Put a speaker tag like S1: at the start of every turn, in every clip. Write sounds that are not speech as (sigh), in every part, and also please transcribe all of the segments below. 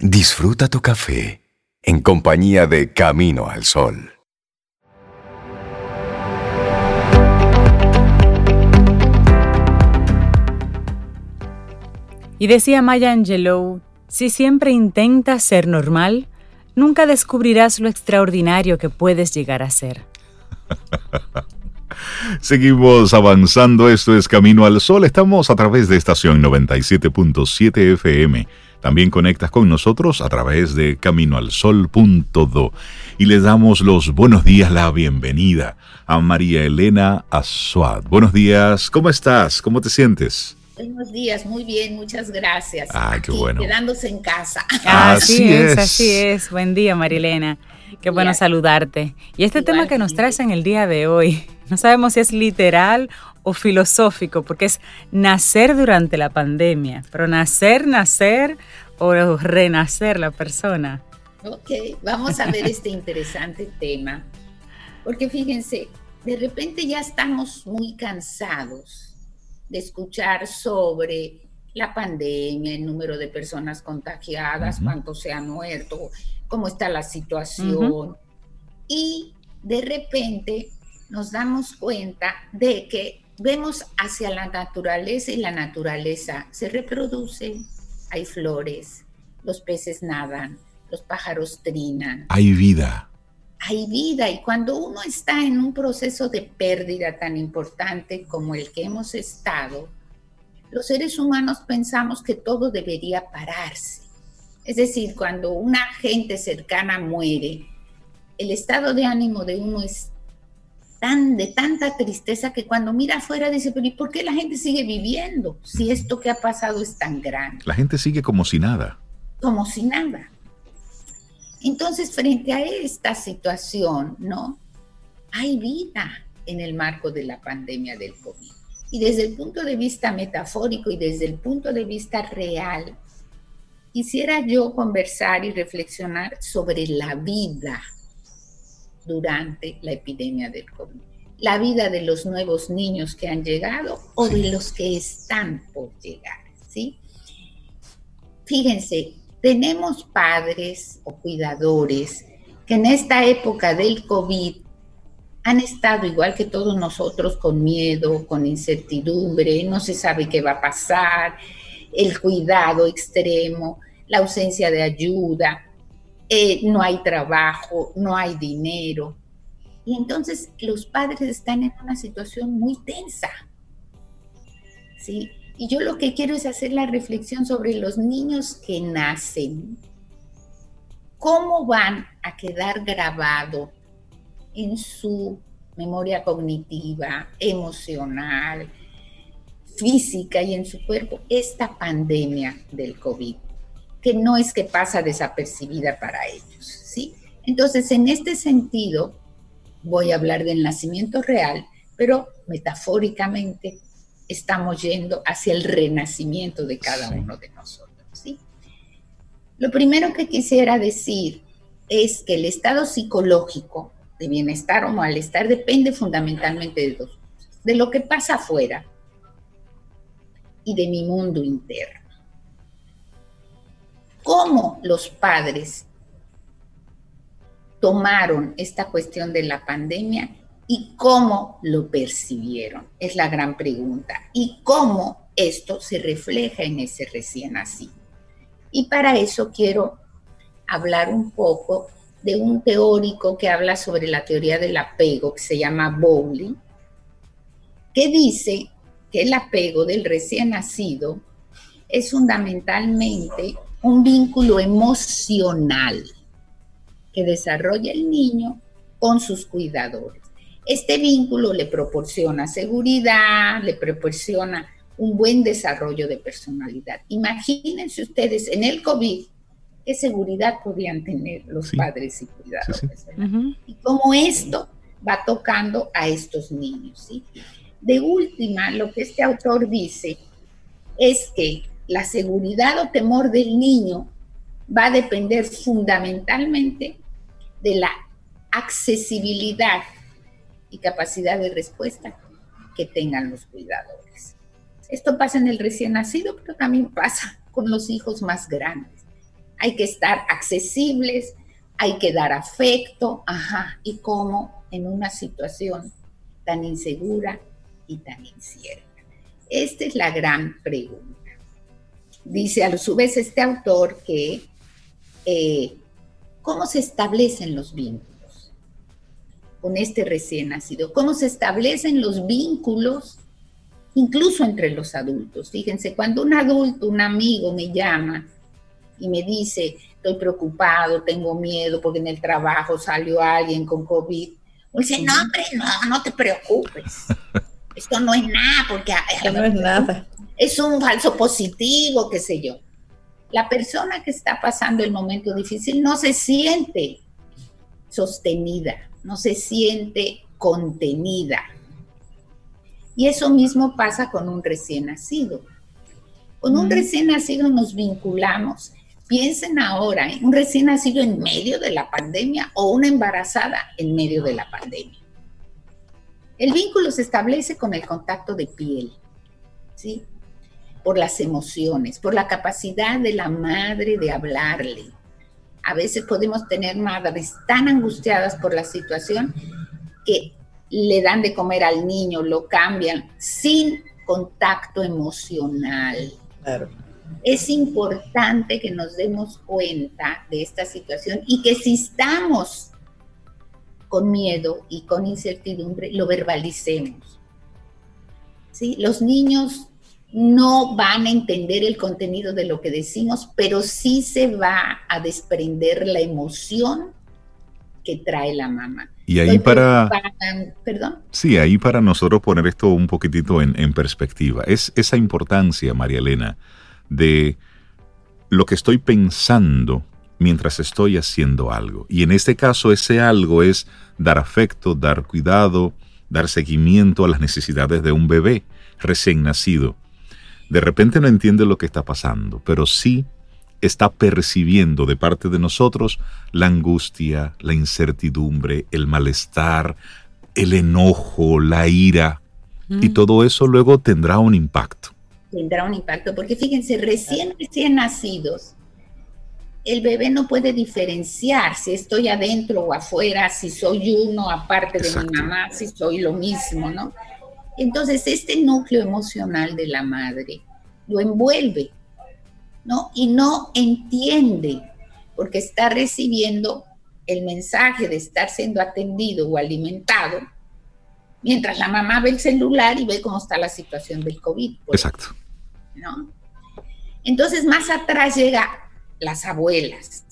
S1: Disfruta tu café en compañía de Camino al Sol.
S2: Y decía Maya Angelou, si siempre intentas ser normal, nunca descubrirás lo extraordinario que puedes llegar a ser. (laughs)
S3: Seguimos avanzando, esto es Camino al Sol, estamos a través de estación 97.7 FM. También conectas con nosotros a través de caminoalsol.do y les damos los buenos días, la bienvenida a María Elena Azuad. Buenos días, ¿cómo estás? ¿Cómo te sientes?
S4: Buenos días, muy bien, muchas gracias.
S3: Ah, qué bueno.
S4: Quedándose en casa. (laughs)
S2: Así, es, así es. Buen día, Marilena. Qué bueno saludarte. Y este tema que nos traes en el día de hoy, (laughs) no sabemos si es literal o filosófico, porque es nacer durante la pandemia, pero nacer, nacer o renacer la persona.
S4: Ok, vamos a ver este (laughs) interesante tema, porque fíjense, de repente ya estamos muy cansados de escuchar sobre la pandemia, el número de personas contagiadas, cuántos se han muerto, cómo está la situación. Y de repente nos damos cuenta de que vemos hacia la naturaleza y la naturaleza se reproduce, hay flores, los peces nadan, los pájaros trinan.
S3: Hay vida
S4: hay vida y cuando uno está en un proceso de pérdida tan importante como el que hemos estado, los seres humanos pensamos que todo debería pararse. Es decir, cuando una gente cercana muere, el estado de ánimo de uno es tan de tanta tristeza que cuando mira afuera dice, pero ¿y por qué la gente sigue viviendo si esto que ha pasado es tan grande?
S3: La gente sigue como si nada.
S4: Como si nada. Entonces, frente a esta situación, ¿no? Hay vida en el marco de la pandemia del COVID. Y desde el punto de vista metafórico y desde el punto de vista real, quisiera yo conversar y reflexionar sobre la vida durante la epidemia del COVID. La vida de los nuevos niños que han llegado o de los que están por llegar, ¿sí? Fíjense, tenemos padres o cuidadores que en esta época del COVID han estado igual que todos nosotros con miedo, con incertidumbre, no se sabe qué va a pasar, el cuidado extremo, la ausencia de ayuda, eh, no hay trabajo, no hay dinero. Y entonces los padres están en una situación muy tensa. ¿sí? Y yo lo que quiero es hacer la reflexión sobre los niños que nacen. ¿Cómo van a quedar grabado en su memoria cognitiva, emocional, física y en su cuerpo esta pandemia del COVID? Que no es que pasa desapercibida para ellos, ¿sí? Entonces, en este sentido, voy a hablar del nacimiento real, pero metafóricamente estamos yendo hacia el renacimiento de cada uno de nosotros. ¿sí? Lo primero que quisiera decir es que el estado psicológico de bienestar o malestar depende fundamentalmente de dos cosas, de lo que pasa afuera y de mi mundo interno. ¿Cómo los padres tomaron esta cuestión de la pandemia y cómo lo percibieron? Es la gran pregunta. Y cómo esto se refleja en ese recién nacido. Y para eso quiero hablar un poco de un teórico que habla sobre la teoría del apego, que se llama Bowley, que dice que el apego del recién nacido es fundamentalmente un vínculo emocional que desarrolla el niño con sus cuidadores. Este vínculo le proporciona seguridad, le proporciona un buen desarrollo de personalidad. Imagínense ustedes en el COVID qué seguridad podían tener los padres y cuidadores. Y cómo esto va tocando a estos niños. De última, lo que este autor dice es que la seguridad o temor del niño va a depender fundamentalmente de la accesibilidad y capacidad de respuesta que tengan los cuidadores. Esto pasa en el recién nacido, pero también pasa con los hijos más grandes. hay que estar accesibles, hay que dar afecto, ajá, y cómo en una situación tan insegura y tan incierta. Esta es la gran pregunta. Dice a su vez este autor que eh, cómo se establecen los vínculos con este recién nacido, cómo se establecen los vínculos incluso entre los adultos. Fíjense, cuando un adulto, un amigo me llama y me dice, estoy preocupado, tengo miedo porque en el trabajo salió alguien con COVID, me dice, no, hombre, no, no te preocupes. (laughs) Esto no es nada, porque
S5: no es nada.
S4: Es un falso positivo, qué sé yo. La persona que está pasando el momento difícil no se siente sostenida, no se siente contenida. Y eso mismo pasa con un recién nacido. Con un recién nacido nos vinculamos. Piensen ahora, ¿eh? un recién nacido en medio de la pandemia o una embarazada en medio de la pandemia. El vínculo se establece con el contacto de piel, ¿sí? Por las emociones, por la capacidad de la madre de hablarle. A veces podemos tener madres tan angustiadas por la situación que le dan de comer al niño, lo cambian sin contacto emocional. Es importante que nos demos cuenta de esta situación y que si estamos con miedo y con incertidumbre, lo verbalicemos. ¿Sí? Los niños no van a entender el contenido de lo que decimos, pero sí se va a desprender la emoción que trae la mamá.
S3: Y ahí para...
S4: Perdón.
S3: Sí, ahí para nosotros poner esto un poquitito en, perspectiva. Es esa importancia, María Elena, de lo que estoy pensando mientras estoy haciendo algo. Y en este caso ese algo es dar afecto, dar cuidado, dar seguimiento a las necesidades de un bebé recién nacido. De repente no entiende lo que está pasando, pero sí está percibiendo de parte de nosotros la angustia, la incertidumbre, el malestar, el enojo, la ira. Y todo eso luego tendrá un impacto.
S4: Tendrá un impacto, porque fíjense, recién, recién nacidos, el bebé no puede diferenciar si estoy adentro o afuera, si soy uno aparte de mi mamá, si soy lo mismo, ¿no? Entonces, este núcleo emocional de la madre lo envuelve ¿no? Y no entiende, porque está recibiendo el mensaje de estar siendo atendido o alimentado, mientras la mamá ve el celular y ve cómo está la situación del COVID.
S3: Exacto.
S4: ¿no? Entonces, más atrás llega las abuelas,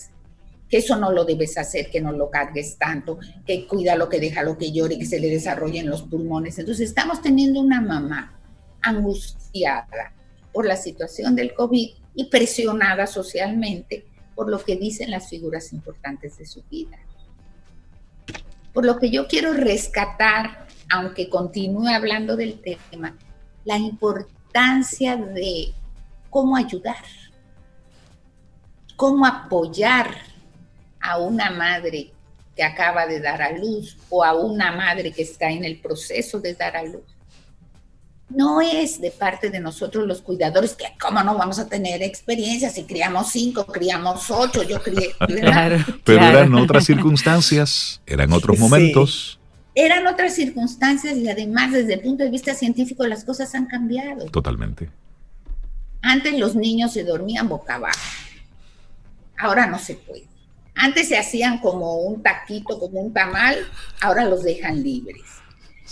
S4: que eso no lo debes hacer, que no lo cargues tanto, que cuida lo que deja lo que llore, que se le desarrollen los pulmones. Entonces, estamos teniendo una mamá angustiada por la situación del COVID y presionada socialmente por lo que dicen las figuras importantes de su vida. Por lo que yo quiero rescatar, aunque continúe hablando del tema, la importancia de cómo ayudar, cómo apoyar a una madre que acaba de dar a luz o a una madre que está en el proceso de dar a luz no es de parte de nosotros los cuidadores que cómo no vamos a tener experiencia si criamos cinco, criamos ocho, yo crié. (laughs)
S3: Pero eran otras circunstancias, eran otros momentos.
S4: Eran otras circunstancias y además desde el punto de vista científico las cosas han cambiado.
S3: Totalmente.
S4: Antes los niños se dormían boca abajo. Ahora no se puede. Antes se hacían como un taquito, como un tamal, ahora los dejan libres.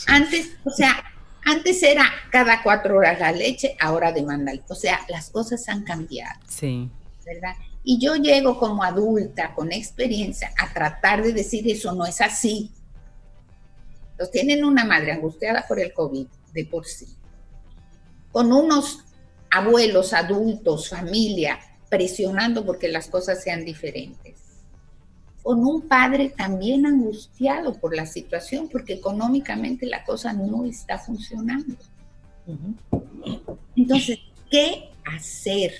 S4: Antes, o sea, antes era cada cuatro horas la leche, ahora demanda. O sea, las cosas han cambiado.
S2: Sí.
S4: ¿Verdad? Y yo llego como adulta, con experiencia, a tratar de decir eso no es así. Los tienen una madre angustiada por el COVID de por sí. Con unos abuelos, adultos, familia, presionando porque las cosas sean diferentes con un padre también angustiado por la situación, porque económicamente la cosa no está funcionando. Entonces, ¿qué hacer?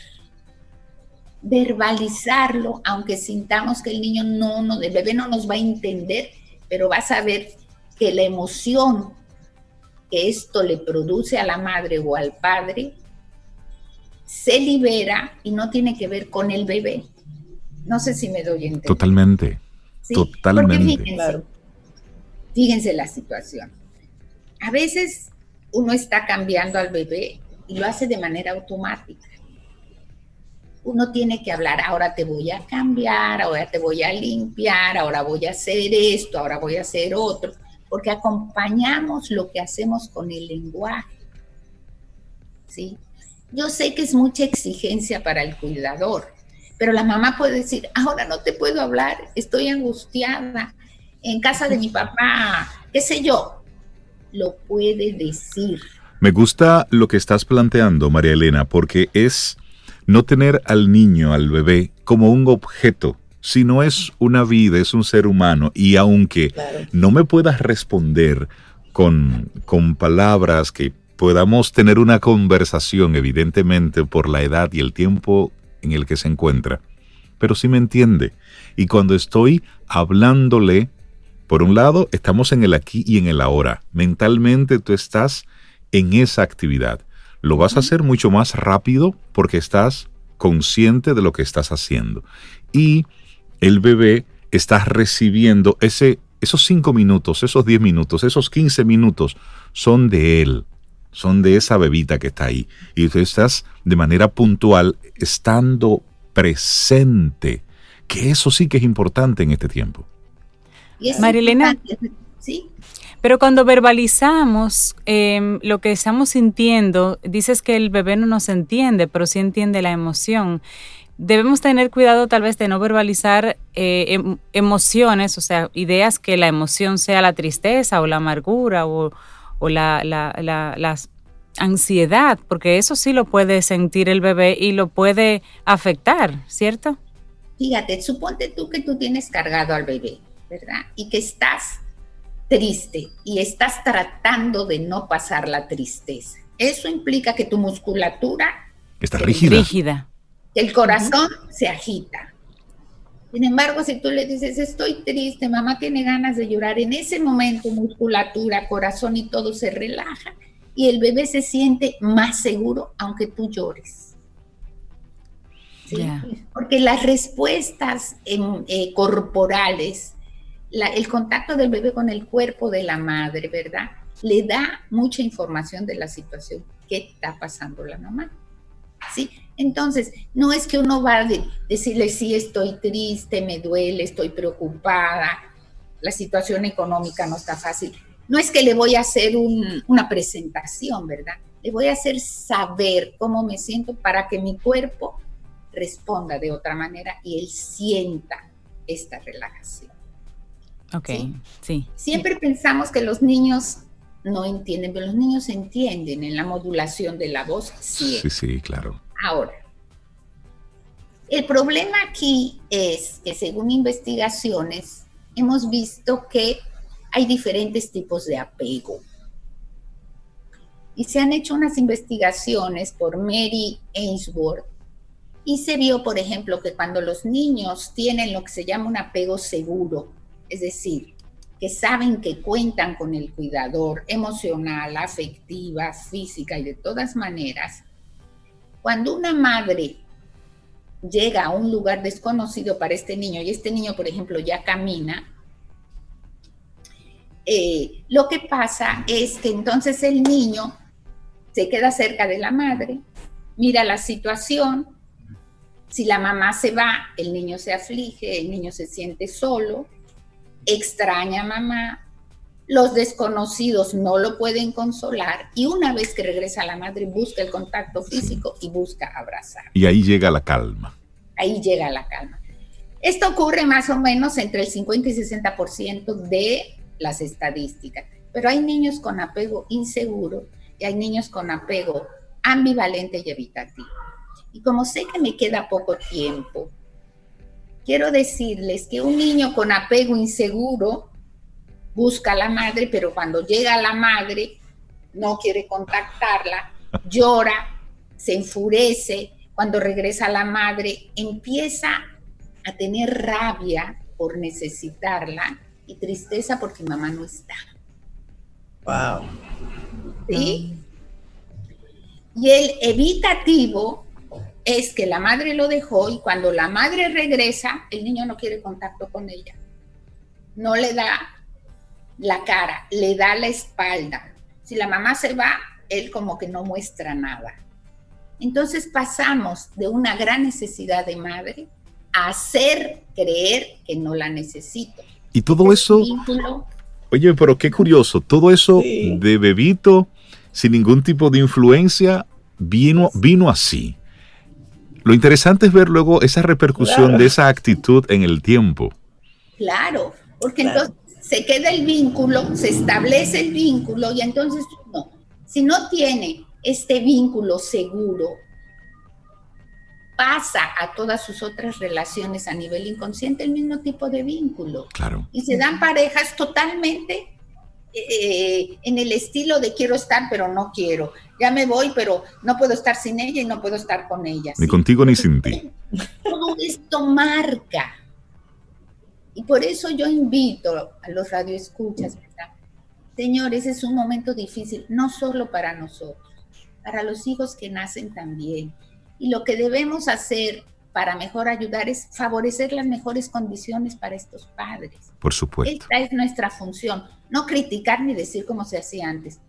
S4: Verbalizarlo, aunque sintamos que el niño no, no, el bebé no nos va a entender, pero va a saber que la emoción que esto le produce a la madre o al padre se libera y no tiene que ver con el bebé, No sé si me doy a entender.
S3: Totalmente. Totalmente.
S4: fíjense la situación. A veces uno está cambiando al bebé y lo hace de manera automática. Uno tiene que hablar, ahora te voy a cambiar, ahora te voy a limpiar, ahora voy a hacer esto, ahora voy a hacer otro, porque acompañamos lo que hacemos con el lenguaje. ¿Sí? Yo sé que es mucha exigencia para el cuidador, pero la mamá puede decir, ahora no te puedo hablar, estoy angustiada, en casa de mi papá, qué sé yo, lo puede decir.
S3: Me gusta lo que estás planteando, María Elena, porque es no tener al niño, al bebé, como un objeto, sino es una vida, es un ser humano. Y aunque no me puedas responder con, con palabras que podamos tener una conversación, evidentemente, por la edad y el tiempo en el que se encuentra, pero sí me entiende. Y cuando estoy hablándole, por un lado, estamos en el aquí y en el ahora. Mentalmente tú estás en esa actividad. Lo vas a hacer mucho más rápido porque estás consciente de lo que estás haciendo. Y el bebé está recibiendo ese, esos cinco minutos, esos diez minutos, esos quince minutos son de él, son de esa bebita que está ahí. Y tú estás de manera puntual estando presente, que eso sí que es importante en este tiempo.
S2: Marilena, ¿sí? Pero cuando verbalizamos em, lo que estamos sintiendo, dices que el bebé no nos entiende, pero sí entiende la emoción. Debemos tener cuidado tal vez de no verbalizar eh, em, emociones, o sea, ideas que la emoción sea la tristeza o la amargura o, la, la ansiedad, porque eso sí lo puede sentir el bebé y lo puede afectar, ¿cierto?
S4: Fíjate, suponte tú que tú tienes cargado al bebé, ¿verdad? Y que estás triste y estás tratando de no pasar la tristeza. Eso implica que tu musculatura
S3: está rígida.
S2: rígida.
S4: El corazón se agita. Sin embargo, si tú le dices, estoy triste, mamá tiene ganas de llorar, en ese momento musculatura, corazón y todo se relaja y el bebé se siente más seguro aunque tú llores. Porque las respuestas em, eh, corporales el contacto del bebé con el cuerpo de la madre, ¿verdad? Le da mucha información de la situación que está pasando la mamá. ¿Sí? Entonces, no es que uno va a decirle, sí, estoy triste, me duele, estoy preocupada, la situación económica no está fácil. No es que le voy a hacer una presentación, ¿verdad? Le voy a hacer saber cómo me siento para que mi cuerpo responda de otra manera y él sienta esta relajación.
S2: Ok, ¿sí?
S4: Siempre pensamos que los niños no entienden, pero los niños entienden en la modulación de la voz.
S3: Sí, sí, sí, claro.
S4: Ahora, el problema aquí es que según investigaciones hemos visto que hay diferentes tipos de apego. Y se han hecho unas investigaciones por Mary Ainsworth y se vio, por ejemplo, que cuando los niños tienen lo que se llama un apego seguro, es decir, saben que cuentan con el cuidador emocional, afectiva, física y de todas maneras, cuando una madre llega a un lugar desconocido para este niño y este niño, por ejemplo, ya camina, eh, lo que pasa es que entonces el niño se queda cerca de la madre, mira la situación, si la mamá se va, el niño se aflige, el niño se siente solo, extraña a mamá, los desconocidos no lo pueden consolar y una vez que regresa la madre busca el contacto físico y busca abrazar.
S3: Y ahí llega la calma.
S4: Ahí llega la calma. Esto ocurre más o menos entre el 50 y 60% de las estadísticas, pero hay niños con apego inseguro y hay niños con apego ambivalente y evitativo. Y como sé que me queda poco tiempo, quiero decirles que un niño con apego inseguro busca a la madre, pero cuando llega a la madre no quiere contactarla, llora, se enfurece, cuando regresa a la madre empieza a tener rabia por necesitarla y tristeza porque mamá no está.
S5: Wow.
S4: ¿Sí? Y el evitativo es que la madre lo dejó y cuando la madre regresa, el niño no quiere contacto con ella. No le da la cara, le da la espalda. Si la mamá se va, él como que no muestra nada. Entonces pasamos de una gran necesidad de madre a hacer creer que no la necesito.
S3: Y todo eso... Oye, pero qué curioso, todo eso de bebito, sin ningún tipo de influencia, vino, vino así. Lo interesante es ver luego esa repercusión de esa actitud en el tiempo.
S4: Claro, porque entonces se queda el vínculo, se establece el vínculo y entonces no, si no tiene este vínculo seguro, pasa a todas sus otras relaciones a nivel inconsciente el mismo tipo de vínculo.
S3: Claro.
S4: Y se dan parejas totalmente eh, en el estilo de quiero estar, pero no quiero. Ya me voy, pero no puedo estar sin ella y no puedo estar con ella.
S3: Ni contigo ni sin ti.
S4: Todo esto marca. Y por eso yo invito a los radioescuchas, señores, es un momento difícil, no solo para nosotros, para los hijos que nacen también y lo que debemos hacer para mejor ayudar es favorecer las mejores condiciones para estos padres.
S3: Por supuesto.
S4: Esta es nuestra función, no criticar ni decir como se hacía antes.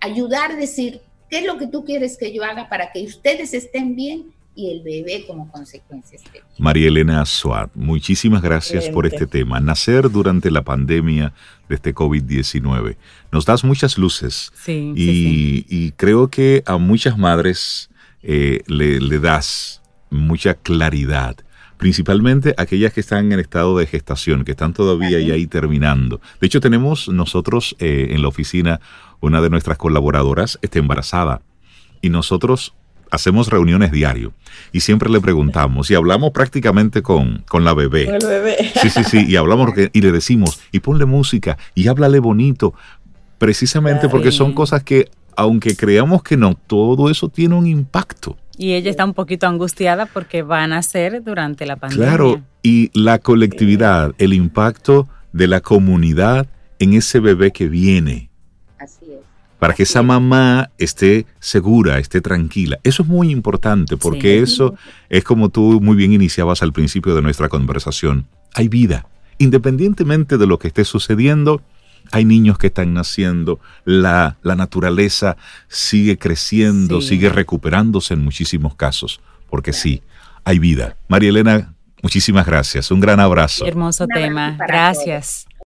S4: Ayudar, a decir, ¿qué es lo que tú quieres que yo haga para que ustedes estén bien y el bebé como consecuencia esté bien?
S3: María Elena Suat, muchísimas gracias por este tema. Nacer durante la pandemia de este COVID-19. Nos das muchas luces.
S2: Sí,
S3: y, y creo que a muchas madres eh, le, das mucha claridad, principalmente aquellas que están en estado de gestación, que están todavía ahí terminando. De hecho, tenemos nosotros eh, en la oficina una de nuestras colaboradoras está embarazada y nosotros hacemos reuniones diario y siempre le preguntamos y hablamos prácticamente con, con la bebé.
S5: Con el bebé.
S3: Sí, sí, sí, y hablamos y le decimos, y ponle música y háblale bonito, precisamente porque son cosas que aunque creamos que no, todo eso tiene un impacto.
S2: Y ella está un poquito angustiada porque van a ser durante la pandemia.
S3: Claro, y la colectividad, el impacto de la comunidad en ese bebé que viene.
S4: Así es.
S3: Para que esa mamá esté segura, esté tranquila. Eso es muy importante porque eso es como tú muy bien iniciabas al principio de nuestra conversación. Hay vida. Independientemente de lo que esté sucediendo, hay niños que están naciendo, la, la naturaleza sigue creciendo, sigue recuperándose en muchísimos casos, porque sí, hay vida. María Elena, muchísimas gracias, un gran abrazo.
S2: Hermoso tema, gracias.